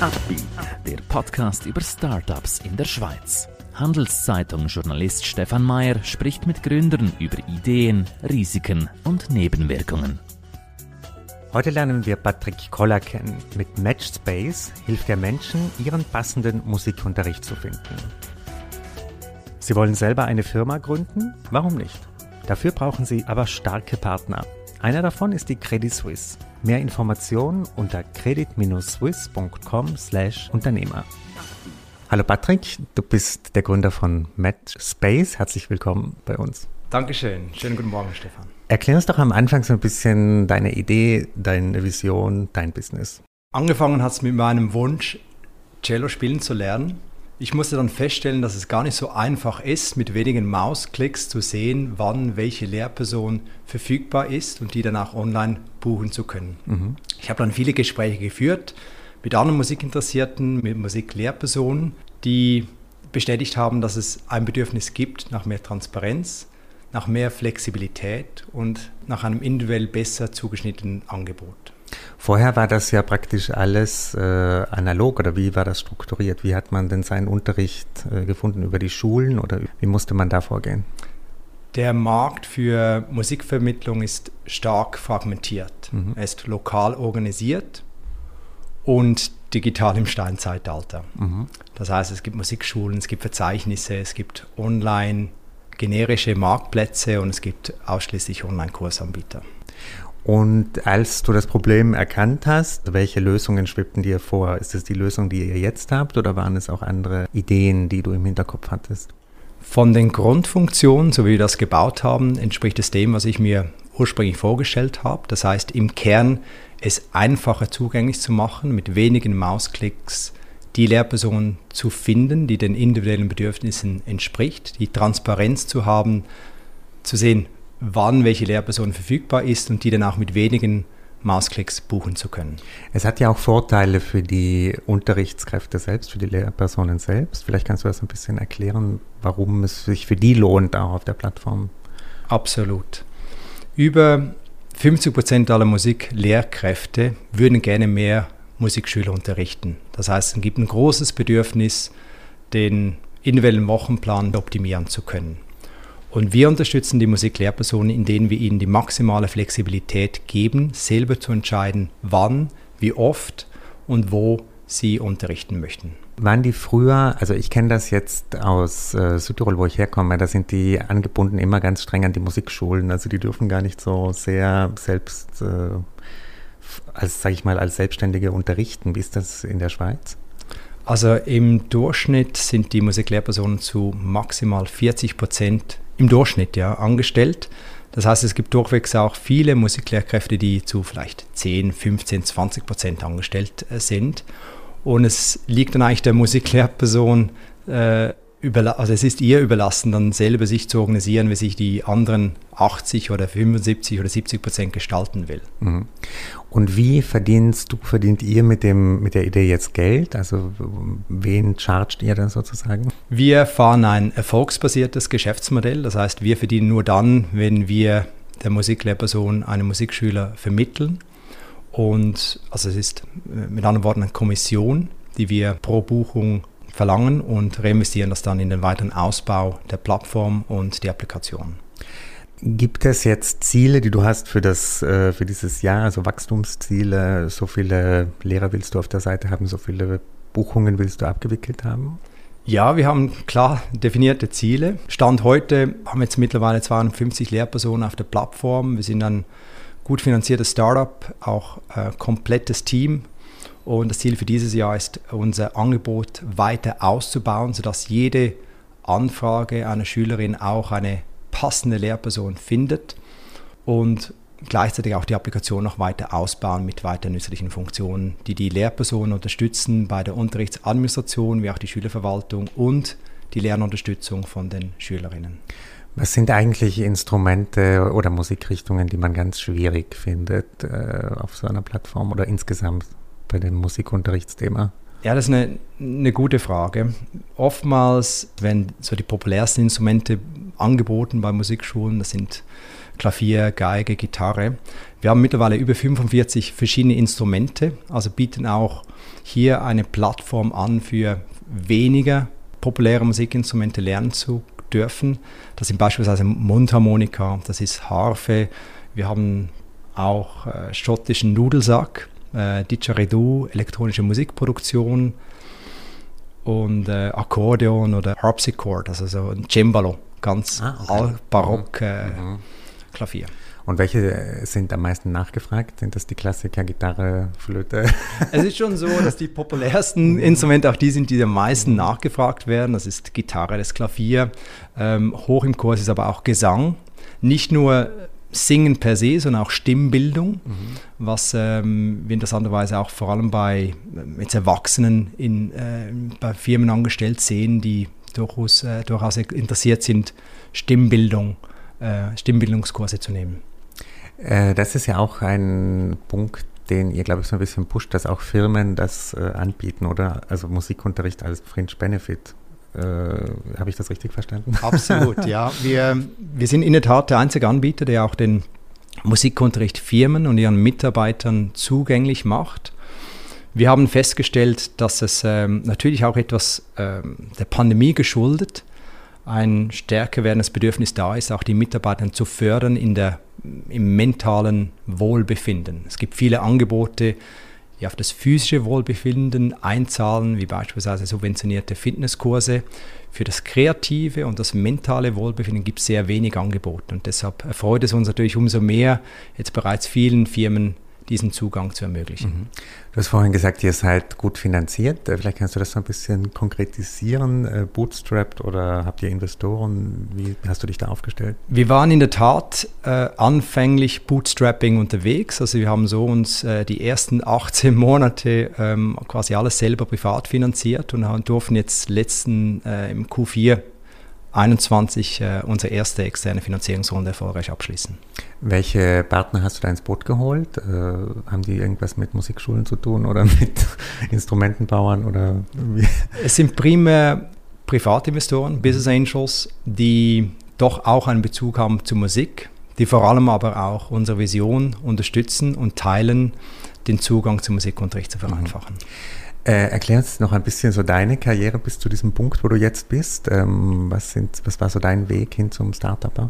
Upbeat, der Podcast über Startups in der Schweiz. Handelszeitung-Journalist Stefan Mayer spricht mit Gründern über Ideen, Risiken und Nebenwirkungen. Heute lernen wir Patrick Koller kennen. Mit Matchspace hilft er Menschen, ihren passenden Musikunterricht zu finden. Sie wollen selber eine Firma gründen? Warum nicht? Dafür brauchen Sie aber starke Partner. Einer davon ist die Credit Suisse. Mehr Informationen unter credit-swiss.com/Unternehmer. Hallo Patrick, du bist der Gründer von MatchSpace. Herzlich willkommen bei uns. Dankeschön. Schönen guten Morgen, Stefan. Erklär uns doch am Anfang so ein bisschen deine Idee, deine Vision, dein Business. Angefangen hat es mit meinem Wunsch, Cello spielen zu lernen. Ich musste dann feststellen, dass es gar nicht so einfach ist, mit wenigen Mausklicks zu sehen, wann welche Lehrperson verfügbar ist und die dann auch online buchen zu können. Mhm. Ich habe dann viele Gespräche geführt mit anderen Musikinteressierten, mit Musiklehrpersonen, die bestätigt haben, dass es ein Bedürfnis gibt nach mehr Transparenz, nach mehr Flexibilität und nach einem individuell besser zugeschnittenen Angebot. Vorher war das ja praktisch alles äh, analog oder wie war das strukturiert? Wie hat man denn seinen Unterricht äh, gefunden? Über die Schulen oder wie musste man da vorgehen? Der Markt für Musikvermittlung ist stark fragmentiert. Mhm. Er ist lokal organisiert und digital im Steinzeitalter. Mhm. Das heißt, es gibt Musikschulen, es gibt Verzeichnisse, es gibt online generische Marktplätze und es gibt ausschließlich Online-Kursanbieter. Und als du das Problem erkannt hast, welche Lösungen schwebten dir vor? Ist es die Lösung, die ihr jetzt habt oder waren es auch andere Ideen, die du im Hinterkopf hattest? Von den Grundfunktionen, so wie wir das gebaut haben, entspricht es dem, was ich mir ursprünglich vorgestellt habe. Das heißt, im Kern es einfacher zugänglich zu machen, mit wenigen Mausklicks die Lehrperson zu finden, die den individuellen Bedürfnissen entspricht, die Transparenz zu haben, zu sehen, wann welche Lehrperson verfügbar ist und die dann auch mit wenigen Mausklicks buchen zu können. Es hat ja auch Vorteile für die Unterrichtskräfte selbst, für die Lehrpersonen selbst. Vielleicht kannst du das ein bisschen erklären, warum es sich für die lohnt, auch auf der Plattform. Absolut. Über 50 Prozent aller Musiklehrkräfte würden gerne mehr Musikschüler unterrichten. Das heißt, es gibt ein großes Bedürfnis, den individuellen Wochenplan optimieren zu können. Und wir unterstützen die Musiklehrpersonen, indem wir ihnen die maximale Flexibilität geben, selber zu entscheiden, wann, wie oft und wo sie unterrichten möchten. Waren die früher, also ich kenne das jetzt aus äh, Südtirol, wo ich herkomme, da sind die angebunden immer ganz streng an die Musikschulen. Also die dürfen gar nicht so sehr selbst, äh, als sage ich mal, als Selbstständige unterrichten. Wie ist das in der Schweiz? Also im Durchschnitt sind die Musiklehrpersonen zu maximal 40 Prozent im Durchschnitt ja, angestellt. Das heißt, es gibt durchwegs auch viele Musiklehrkräfte, die zu vielleicht 10, 15, 20 Prozent angestellt äh, sind. Und es liegt dann eigentlich der Musiklehrperson, äh, also es ist ihr überlassen, dann selber sich zu organisieren, wie sich die anderen 80 oder 75 oder 70 Prozent gestalten will. Mhm. Und wie verdienst du, verdient ihr mit, dem, mit der Idee jetzt Geld? Also wen chargt ihr dann sozusagen? Wir fahren ein erfolgsbasiertes Geschäftsmodell. Das heißt, wir verdienen nur dann, wenn wir der Musiklehrperson einen Musikschüler vermitteln. Und also es ist äh, mit anderen Worten eine Kommission, die wir pro Buchung verlangen und reinvestieren das dann in den weiteren Ausbau der Plattform und die Applikation. Gibt es jetzt Ziele, die du hast für, das, äh, für dieses Jahr, also Wachstumsziele? So viele Lehrer willst du auf der Seite haben, so viele Buchungen willst du abgewickelt haben? Ja, wir haben klar definierte Ziele. Stand heute haben wir jetzt mittlerweile 250 Lehrpersonen auf der Plattform. Wir sind ein gut finanziertes Startup, auch ein äh, komplettes Team. Und das Ziel für dieses Jahr ist, unser Angebot weiter auszubauen, sodass jede Anfrage einer Schülerin auch eine passende Lehrperson findet und gleichzeitig auch die Applikation noch weiter ausbauen mit weiter nützlichen Funktionen, die die Lehrpersonen unterstützen bei der Unterrichtsadministration wie auch die Schülerverwaltung und die Lernunterstützung von den Schülerinnen. Was sind eigentlich Instrumente oder Musikrichtungen, die man ganz schwierig findet äh, auf so einer Plattform oder insgesamt bei dem Musikunterrichtsthema? Ja, das ist eine, eine gute Frage. Oftmals, wenn so die populärsten Instrumente angeboten bei Musikschulen, das sind Klavier, Geige, Gitarre. Wir haben mittlerweile über 45 verschiedene Instrumente, also bieten auch hier eine Plattform an für weniger populäre Musikinstrumente lernen zu dürfen. Das sind beispielsweise Mundharmonika, das ist Harfe, wir haben auch äh, schottischen Nudelsack, äh, Didgeridoo, elektronische Musikproduktion und äh, Akkordeon oder Harpsichord, also so ein Cembalo, ganz ah, okay. barock äh, mhm. Klavier. Und welche sind am meisten nachgefragt? Sind das die Klassiker, Gitarre, Flöte? Es ist schon so, dass die populärsten Instrumente auch die sind, die am meisten nachgefragt werden. Das ist Gitarre, das Klavier. Ähm, hoch im Kurs ist aber auch Gesang. Nicht nur Singen per se, sondern auch Stimmbildung, mhm. was ähm, wir interessanterweise auch vor allem bei äh, jetzt Erwachsenen in, äh, bei Firmen angestellt sehen, die durchaus, äh, durchaus interessiert sind, Stimmbildung, äh, Stimmbildungskurse zu nehmen. Äh, das ist ja auch ein Punkt, den ihr, glaube ich, so ein bisschen pusht, dass auch Firmen das äh, anbieten, oder? Also Musikunterricht als Fringe Benefit. Äh, Habe ich das richtig verstanden? Absolut, ja. Wir, wir sind in der Tat der einzige Anbieter, der auch den Musikunterricht Firmen und ihren Mitarbeitern zugänglich macht. Wir haben festgestellt, dass es ähm, natürlich auch etwas ähm, der Pandemie geschuldet ein stärker werdendes Bedürfnis da ist, auch die Mitarbeiter zu fördern in der, im mentalen Wohlbefinden. Es gibt viele Angebote, die auf das physische Wohlbefinden einzahlen, wie beispielsweise subventionierte Fitnesskurse. Für das kreative und das mentale Wohlbefinden gibt es sehr wenig Angebote und deshalb erfreut es uns natürlich umso mehr, jetzt bereits vielen Firmen diesen Zugang zu ermöglichen. Mhm. Du hast vorhin gesagt, ihr seid gut finanziert. Äh, vielleicht kannst du das so ein bisschen konkretisieren. Äh, bootstrapped oder habt ihr Investoren? Wie hast du dich da aufgestellt? Wir waren in der Tat äh, anfänglich Bootstrapping unterwegs. Also wir haben so uns äh, die ersten 18 Monate ähm, quasi alles selber privat finanziert und durften jetzt letzten äh, im Q4 21 äh, unsere erste externe Finanzierungsrunde erfolgreich abschließen. Welche Partner hast du da ins Boot geholt? Äh, haben die irgendwas mit Musikschulen zu tun oder mit Instrumentenbauern oder wie? Es sind primär Privatinvestoren, Business Angels, die doch auch einen Bezug haben zur Musik, die vor allem aber auch unsere Vision unterstützen und teilen, den Zugang zum Musikunterricht zu vereinfachen. Mhm. Äh, erklär uns noch ein bisschen so deine Karriere bis zu diesem Punkt, wo du jetzt bist. Ähm, was, sind, was war so dein Weg hin zum Startup?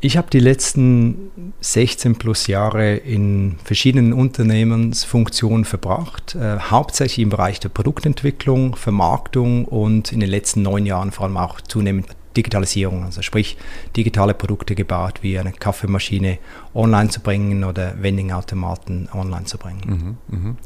Ich habe die letzten 16 plus Jahre in verschiedenen Unternehmensfunktionen verbracht, äh, hauptsächlich im Bereich der Produktentwicklung, Vermarktung und in den letzten neun Jahren vor allem auch zunehmend Digitalisierung, also sprich digitale Produkte gebaut, wie eine Kaffeemaschine online zu bringen oder Vending-Automaten online zu bringen. Mhm, mh.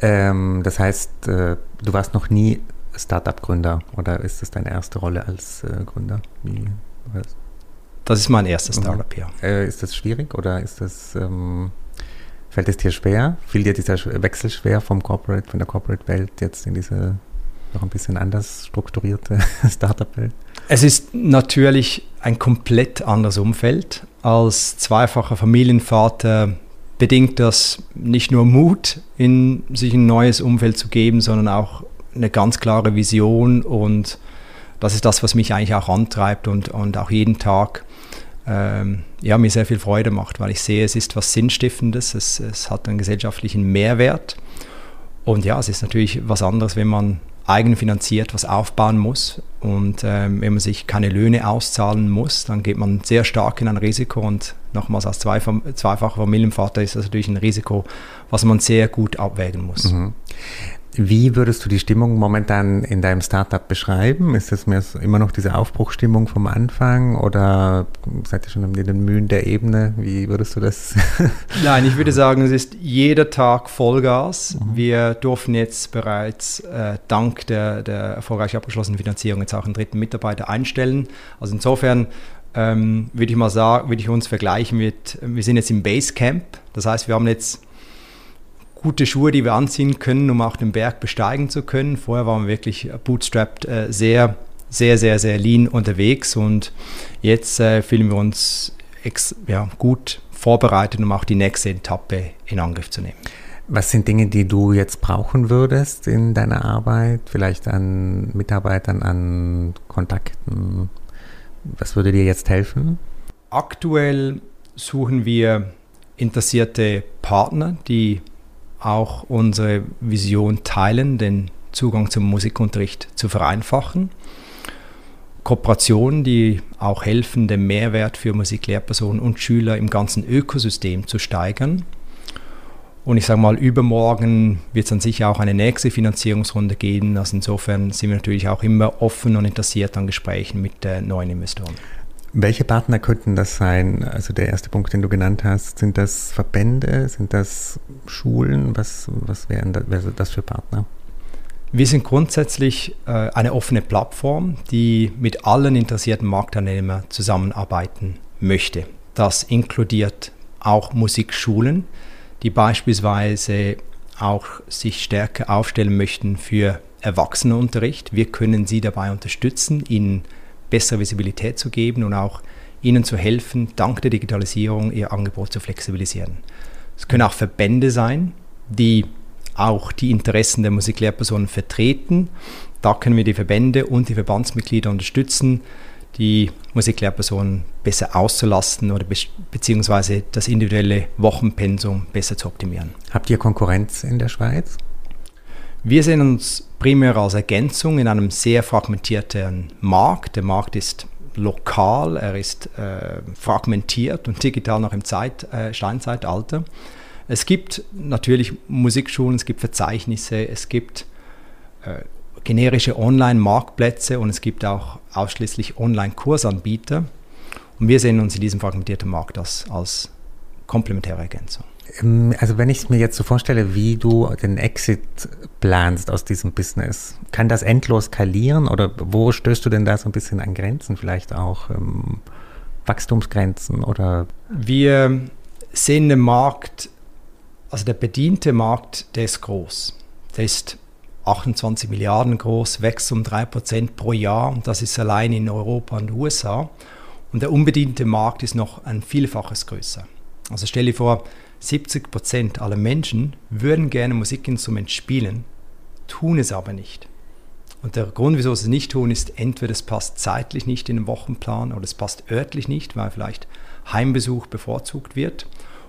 Ähm, das heißt, äh, du warst noch nie Startup-Gründer oder ist das deine erste Rolle als äh, Gründer? Wie? Das ist mein erstes mhm. Startup, ja. Äh, ist das schwierig oder ist das, ähm, fällt es dir schwer? Fiel dir dieser Wechsel schwer vom Corporate, von der Corporate-Welt jetzt in diese noch ein bisschen anders strukturierte Startup-Welt? Es ist natürlich ein komplett anderes Umfeld. Als zweifacher Familienvater bedingt das nicht nur Mut, in sich ein neues Umfeld zu geben, sondern auch eine ganz klare Vision. Und das ist das, was mich eigentlich auch antreibt und, und auch jeden Tag ähm, ja, mir sehr viel Freude macht, weil ich sehe, es ist was Sinnstiftendes, es, es hat einen gesellschaftlichen Mehrwert. Und ja, es ist natürlich was anderes, wenn man eigenfinanziert was aufbauen muss. Und ähm, wenn man sich keine Löhne auszahlen muss, dann geht man sehr stark in ein Risiko. Und nochmals als zweifacher Familienvater ist das natürlich ein Risiko, was man sehr gut abwägen muss. Mhm. Wie würdest du die Stimmung momentan in deinem Startup beschreiben? Ist es mehr so immer noch diese Aufbruchstimmung vom Anfang oder seid ihr schon in den Mühen der Ebene? Wie würdest du das? Nein, ich würde sagen, es ist jeder Tag Vollgas. Mhm. Wir durften jetzt bereits äh, dank der, der erfolgreich abgeschlossenen Finanzierung jetzt auch einen dritten Mitarbeiter einstellen. Also insofern ähm, würde ich mal sagen, würde ich uns vergleichen mit, wir sind jetzt im Basecamp. Das heißt, wir haben jetzt gute Schuhe, die wir anziehen können, um auch den Berg besteigen zu können. Vorher waren wir wirklich bootstrapped äh, sehr, sehr, sehr, sehr lean unterwegs und jetzt äh, fühlen wir uns ja, gut vorbereitet, um auch die nächste Etappe in Angriff zu nehmen. Was sind Dinge, die du jetzt brauchen würdest in deiner Arbeit? Vielleicht an Mitarbeitern, an Kontakten? Was würde dir jetzt helfen? Aktuell suchen wir interessierte Partner, die auch unsere Vision teilen, den Zugang zum Musikunterricht zu vereinfachen. Kooperationen, die auch helfen, den Mehrwert für Musiklehrpersonen und Schüler im ganzen Ökosystem zu steigern. Und ich sage mal, übermorgen wird es dann sicher auch eine nächste Finanzierungsrunde geben. Also insofern sind wir natürlich auch immer offen und interessiert an Gesprächen mit neuen Investoren. Welche Partner könnten das sein? Also der erste Punkt, den du genannt hast, sind das Verbände, sind das Schulen? Was, was wären das, wäre das für Partner? Wir sind grundsätzlich äh, eine offene Plattform, die mit allen interessierten Marktteilnehmern zusammenarbeiten möchte. Das inkludiert auch Musikschulen, die beispielsweise auch sich stärker aufstellen möchten für Erwachsenenunterricht. Wir können sie dabei unterstützen, ihnen bessere Visibilität zu geben und auch ihnen zu helfen, dank der Digitalisierung ihr Angebot zu flexibilisieren. Es können auch Verbände sein, die auch die Interessen der Musiklehrpersonen vertreten. Da können wir die Verbände und die Verbandsmitglieder unterstützen, die Musiklehrpersonen besser auszulasten oder be beziehungsweise das individuelle Wochenpensum besser zu optimieren. Habt ihr Konkurrenz in der Schweiz? Wir sehen uns primär als Ergänzung in einem sehr fragmentierten Markt. Der Markt ist lokal, er ist äh, fragmentiert und digital noch im Zeit, äh, Steinzeitalter. Es gibt natürlich Musikschulen, es gibt Verzeichnisse, es gibt äh, generische Online-Marktplätze und es gibt auch ausschließlich Online-Kursanbieter. Und wir sehen uns in diesem fragmentierten Markt als, als komplementäre Ergänzung. Ähm, also wenn ich mir jetzt so vorstelle, wie du den Exit planst aus diesem Business, kann das endlos skalieren oder wo stößt du denn da so ein bisschen an Grenzen, vielleicht auch ähm, Wachstumsgrenzen oder? Wir sehen den Markt also der bediente Markt, der ist groß. Der ist 28 Milliarden groß, wächst um 3% pro Jahr. Das ist allein in Europa und USA. Und der unbediente Markt ist noch ein Vielfaches größer. Also stell dir vor, 70% aller Menschen würden gerne Musikinstrument spielen, tun es aber nicht. Und der Grund, wieso sie es nicht tun, ist entweder es passt zeitlich nicht in den Wochenplan oder es passt örtlich nicht, weil vielleicht Heimbesuch bevorzugt wird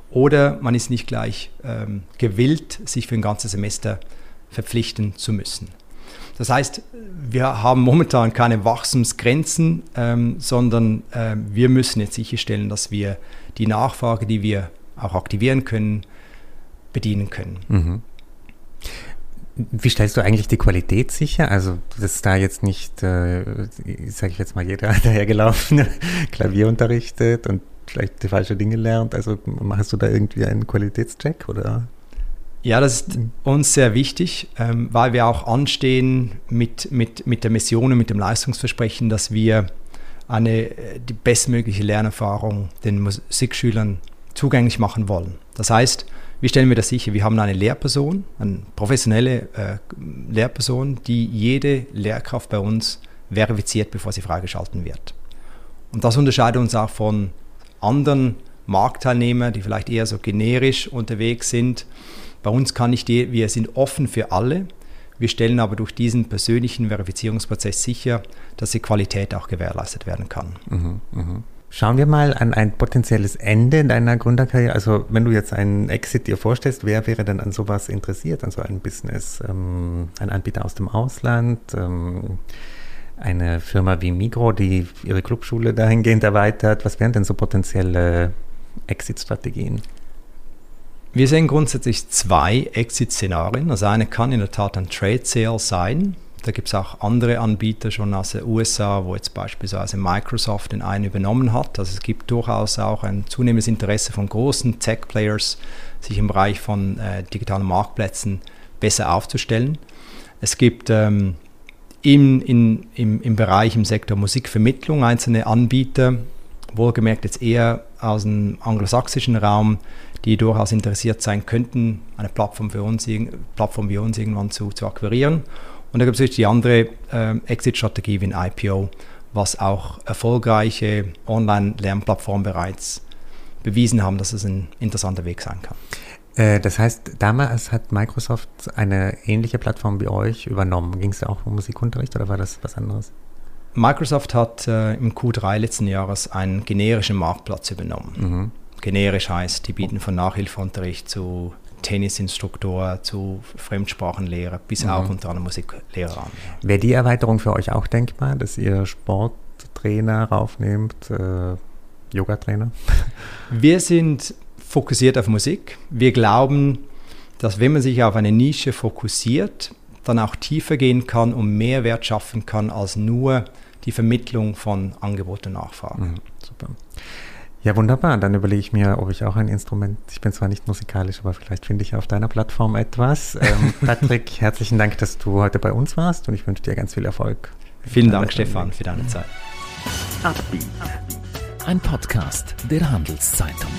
oder man ist nicht gleich ähm, gewillt, sich für ein ganzes Semester verpflichten zu müssen. Das heißt, wir haben momentan keine Wachstumsgrenzen, ähm, sondern äh, wir müssen jetzt sicherstellen, dass wir die Nachfrage, die wir auch aktivieren können, bedienen können. Mhm. Wie stellst du eigentlich die Qualität sicher? Also, dass da jetzt nicht, äh, sage ich jetzt mal, jeder dahergelaufen Klavier unterrichtet und vielleicht die falschen Dinge lernt. Also machst du da irgendwie einen Qualitätscheck oder? Ja, das ist uns sehr wichtig, ähm, weil wir auch anstehen mit, mit, mit der Mission und mit dem Leistungsversprechen, dass wir eine, die bestmögliche Lernerfahrung den Musikschülern zugänglich machen wollen. Das heißt, wie stellen wir das sicher? Wir haben eine Lehrperson, eine professionelle äh, Lehrperson, die jede Lehrkraft bei uns verifiziert, bevor sie freigeschalten wird. Und das unterscheidet uns auch von anderen Marktteilnehmern, die vielleicht eher so generisch unterwegs sind. Bei uns kann ich die, wir sind offen für alle. Wir stellen aber durch diesen persönlichen Verifizierungsprozess sicher, dass die Qualität auch gewährleistet werden kann. Mhm, mh. Schauen wir mal an ein potenzielles Ende deiner Gründerkarriere. Also wenn du jetzt einen Exit dir vorstellst, wer wäre denn an sowas interessiert, an so einem Business? Ähm, ein Anbieter aus dem Ausland? Ähm, eine Firma wie Migro, die ihre Clubschule dahingehend erweitert. Was wären denn so potenzielle Exit-Strategien? Wir sehen grundsätzlich zwei Exit-Szenarien. Also eine kann in der Tat ein Trade Sale sein. Da gibt es auch andere Anbieter schon aus den USA, wo jetzt beispielsweise Microsoft den einen übernommen hat. Also es gibt durchaus auch ein zunehmendes Interesse von großen Tech-Players, sich im Bereich von äh, digitalen Marktplätzen besser aufzustellen. Es gibt ähm, im, in, im, im Bereich, im Sektor Musikvermittlung einzelne Anbieter, wohlgemerkt jetzt eher aus dem anglosächsischen Raum, die durchaus interessiert sein könnten, eine Plattform, für uns, Plattform wie uns irgendwann zu, zu akquirieren. Und da gibt es die andere äh, Exit-Strategie wie ein IPO, was auch erfolgreiche Online-Lernplattformen bereits bewiesen haben, dass es ein interessanter Weg sein kann. Äh, das heißt, damals hat Microsoft eine ähnliche Plattform wie euch übernommen. Ging es da auch um Musikunterricht oder war das was anderes? Microsoft hat äh, im Q3 letzten Jahres einen generischen Marktplatz übernommen. Mhm. Generisch heißt, die bieten von Nachhilfeunterricht zu Tennisinstruktor zu Fremdsprachenlehrer bis mhm. auch unter anderem Musiklehrer an. Ja. Wäre die Erweiterung für euch auch denkbar, dass ihr Sporttrainer raufnehmt, äh, Yogatrainer? Wir sind fokussiert auf Musik. Wir glauben, dass wenn man sich auf eine Nische fokussiert, dann auch tiefer gehen kann und Mehrwert schaffen kann als nur die Vermittlung von Angebot und Nachfrage. Mhm, super. Ja, wunderbar. Dann überlege ich mir, ob ich auch ein Instrument, ich bin zwar nicht musikalisch, aber vielleicht finde ich auf deiner Plattform etwas. Ähm, Patrick, herzlichen Dank, dass du heute bei uns warst und ich wünsche dir ganz viel Erfolg. Vielen Dank, Stefan, für deine Zeit. Ein Podcast der Handelszeitung.